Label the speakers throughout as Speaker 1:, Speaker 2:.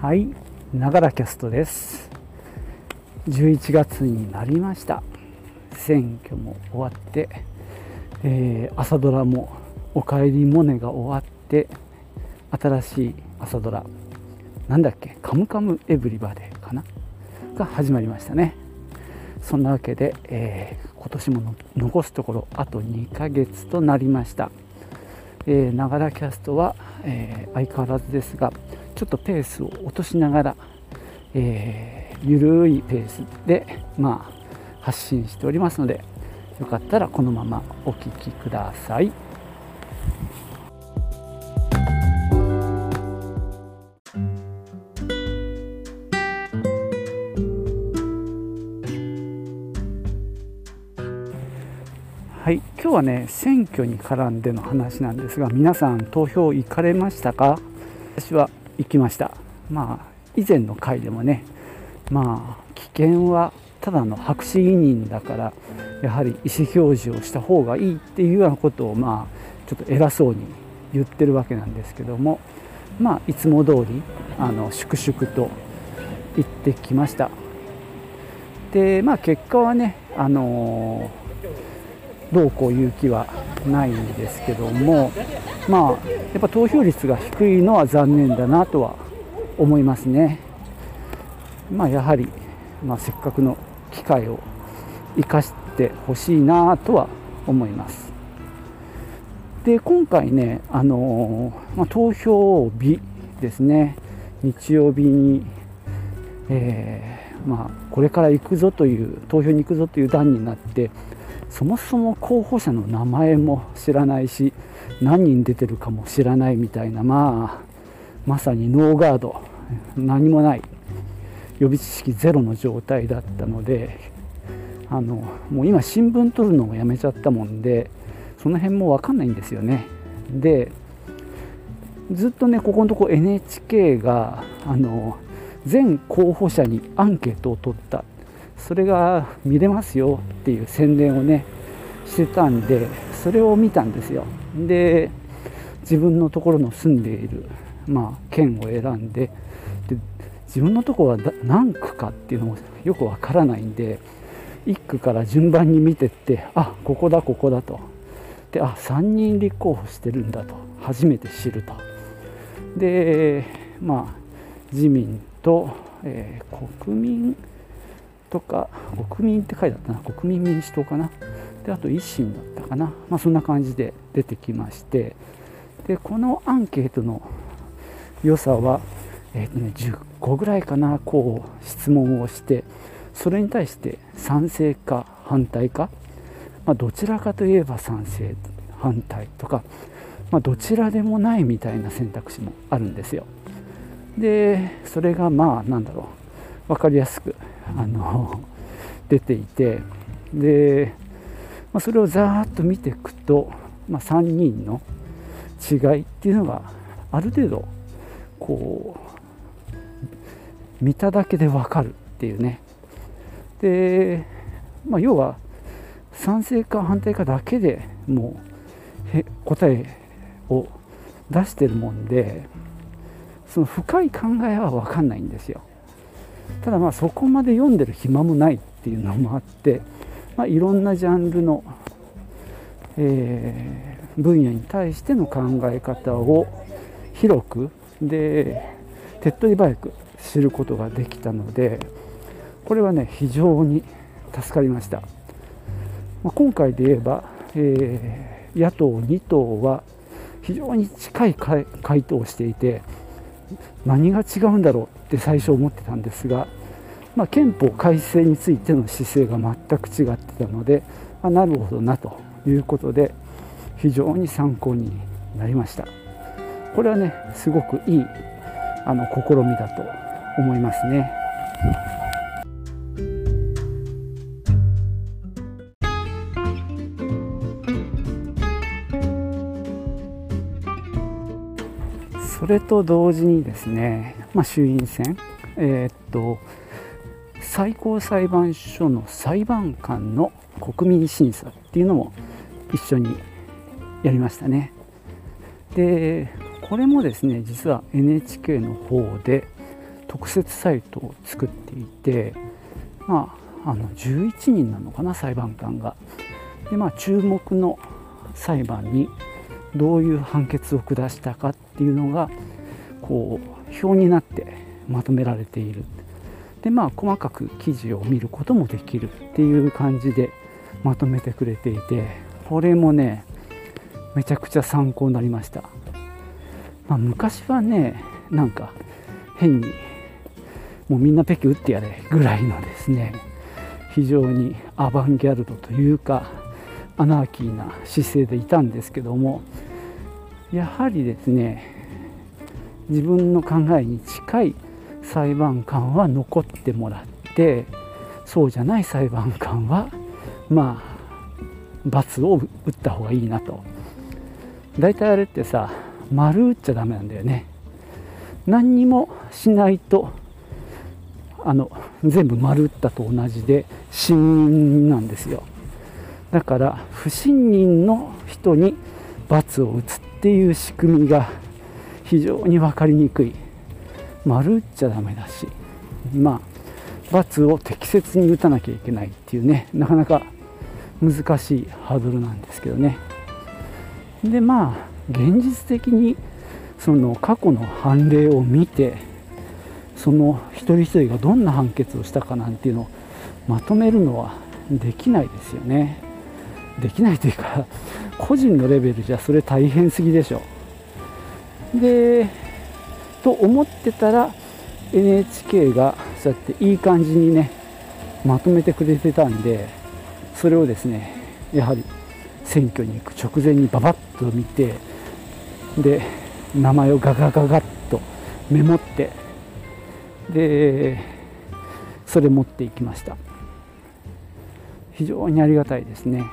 Speaker 1: はい、ながらキャストです。11月になりました。選挙も終わって、えー朝ドラもおかえりモネが終わって、新しい朝ドラ、なんだっけ、カムカムエヴリバデかな？が始まりましたね。そんなわけで、えー今年も残すところあと2ヶ月となりました。えながらキャストは、えー相変わらずですがちょっとペースを落としながら、えーゆるいペースで、まあ、発信しておりますのでよかったらこのままお聞きください。はい、今日はね選挙に絡んでの話なんですが皆さん投票行かれましたか？私は行きました。まあ以前の回でもねまあ危険はただの白紙委任だからやはり意思表示をした方がいいっていうようなことをまあちょっと偉そうに言ってるわけなんですけどもまあいつも通りあの粛々と行ってきました。でまあ結果はねあのどうこういう気はないんですけどもまあやっぱ投票率が低いのは残念だなとは思いますね。まあやはり、まあ、せっかくの機会を生かしてほしいなとは思います。で今回ねあのまあ、投票日ですね。日曜日に、えーまあ、これから行くぞという投票に行くぞという段になってそもそも候補者の名前も知らないし何人出てるかも知らないみたいなまあまさにノーガード。何もない。予備知識ゼロの状態だったのであのもう今新聞取るのもやめちゃったもんでその辺も分かんないんですよね。でずっとねここのとこ NHK があの全候補者にアンケートを取った。それが見れますよっていう宣伝をねしてたんでそれを見たんですよ。で自分のところの住んでいる、まあ、県を選んでで自分のとこは何区かっていうのもよくわからないんで1区から順番に見てってあここだここだと。であ3人立候補してるんだと。初めて知ると。でまあ自民と、えー国民とか国民って書いてあったな。国民民主党かな。であと維新だったかな、まあ、そんな感じで出てきまして。でこのアンケートの良さは、えーとね、10個ぐらいかな。こう質問をしてそれに対して賛成か反対か、まあ、どちらかといえば賛成反対とか、まあ、どちらでもないみたいな選択肢もあるんですよ。でそれがまあなんだろう。分かりやすくあの出ていて。で、まあ、それをざーっと見ていくと、まあ、3人の違いっていうのがある程度こう見ただけで分かるっていうね。で、まあ、要は賛成か反対かだけでもうへ答えを出してるもんでその深い考えは分かんないんですよ。ただまあそこまで読んでる暇もないっていうのもあって、まあ、いろんなジャンルの、えー分野に対しての考え方を広くで手っ取り早く知ることができたのでこれはね非常に助かりました、まあ、今回で言えば、えー野党2党は非常に近い回回答をしていて何が違うんだろうって最初思ってたんですが、まあ、憲法改正についての姿勢が全く違ってたので、まあなるほどなということで非常に参考になりました。これはねすごくいいあの試みだと思いますね。それと同時にですね、まあ、衆院選、えーっと最高裁判所の裁判官の国民審査っていうのも一緒にやりましたね。でこれもですね実は NHK の方で特設サイトを作っていて、まあ、あの11人なのかな裁判官が。でまあ注目の裁判にどういう判決を下したかっていうのがこう表になってまとめられているでまあ細かく記事を見ることもできるっていう感じでまとめてくれていてこれもねめちゃくちゃ参考になりました、まあ、昔はねなんか変にもうみんなペケ打ってやれぐらいのですね非常にアバンギャルドというかアナーキーな姿勢でいたんですけどもやはりですね自分の考えに近い裁判官は残ってもらってそうじゃない裁判官はまあ罰を打った方がいいなと。大体あれってさ丸打っちゃダメなんだよね。何にもしないとあの全部丸打ったと同じで信任なんですよ。だから不信任の人に罰を打つっていう仕組みが非常に分かりにくい。丸打っちゃダメだしまあ罰を適切に打たなきゃいけないっていうねなかなか難しいハードルなんですけどね。でまあ現実的にその過去の判例を見てその一人一人がどんな判決をしたかなんていうのをまとめるのはできないですよね。できないというか個人のレベルじゃそれ大変すぎでしょ。でと思ってたら NHK がそうやっていい感じにねまとめてくれてたんでそれをですねやはり選挙に行く直前にババッと見てで名前をガガガガッとメモってでそれ持っていきました。非常にありがたいですね、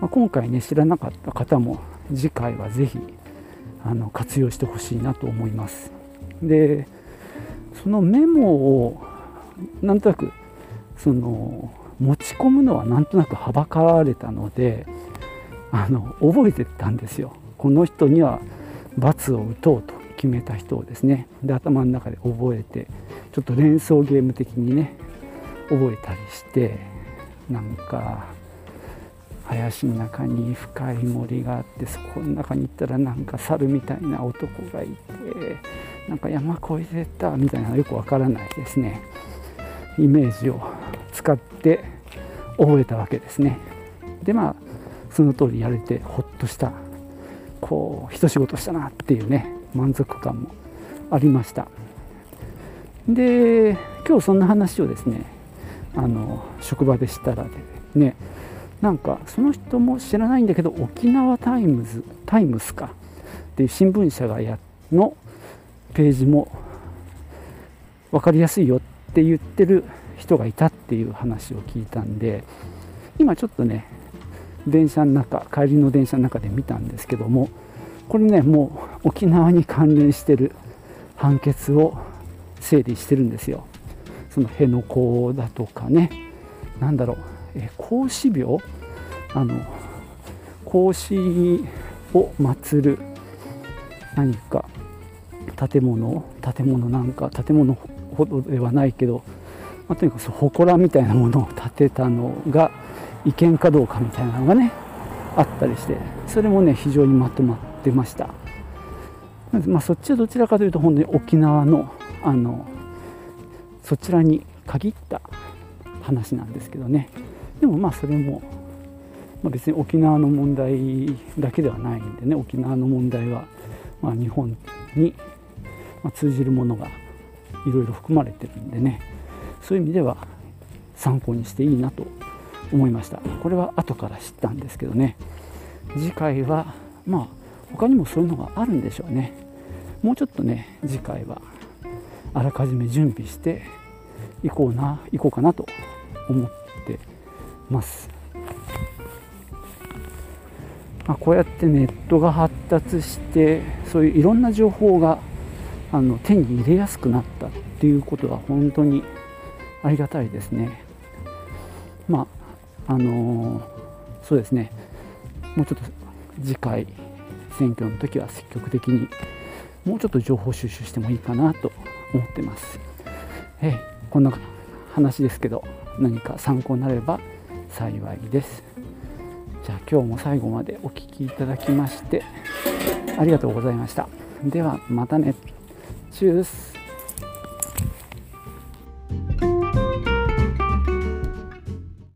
Speaker 1: まあ、今回ね知らなかった方も次回はぜひあの活用してほしいなと思います。でそのメモをなんとなくその持ち込むのはなんとなくはばかられたのであの覚えてたんですよ。この人には罰を打とうと決めた人をですね。で頭の中で覚えてちょっと連想ゲーム的にね覚えたりしてなんか林の中に深い森があってそこの中に行ったらなんか猿みたいな男がいてなんか山越えてたみたいなのよくわからないですね。イメージを使って覚えたわけですね。でまあその通りやれてほっとしたこう一仕事したなっていうね満足感もありました。で今日そんな話をですねあの職場でしたらでねなんかその人も知らないんだけど沖縄タイムズタイムスか。っていう新聞社がやのページも分かりやすいよ。って言ってる人がいたっていう話を聞いたんで今ちょっとね電車の中帰りの電車の中で見たんですけどもこれねもう沖縄に関連してる判決を整理してるんですよ。その辺野古だとかね何だろう、え孔子廟？あの孔子を祀る何か建物建物なんか建物ほどではないけどまあ、とにかく祠みたいなものを建てたのが違憲かどうかみたいなのがねあったりしてそれもね非常にまとまってました。まあ、そっちはどちらかというと本当に沖縄のあのそちらに限った話なんですけどね。でもまあそれも、まあ、別に沖縄の問題だけではないんでね沖縄の問題は、まあ、日本に通じるものがいろいろ含まれてるんでねそういう意味では参考にしていいなと思いました。これは後から知ったんですけどね。次回はまあ他にもそういうのがあるんでしょうね。もうちょっとね次回はあらかじめ準備していこうな行こうかなと思ってます、まあ、こうやってネットが発達してそういういろんな情報があの手に入れやすくなったっていうことは本当にありがたいですね。まああのー、そうですねもうちょっと次回選挙の時は積極的にもうちょっと情報収集してもいいかなと思ってます。えこんな話ですけど何か参考になれば幸いです。じゃあ今日も最後までお聴きいただきましてありがとうございました。ではまたね。チュース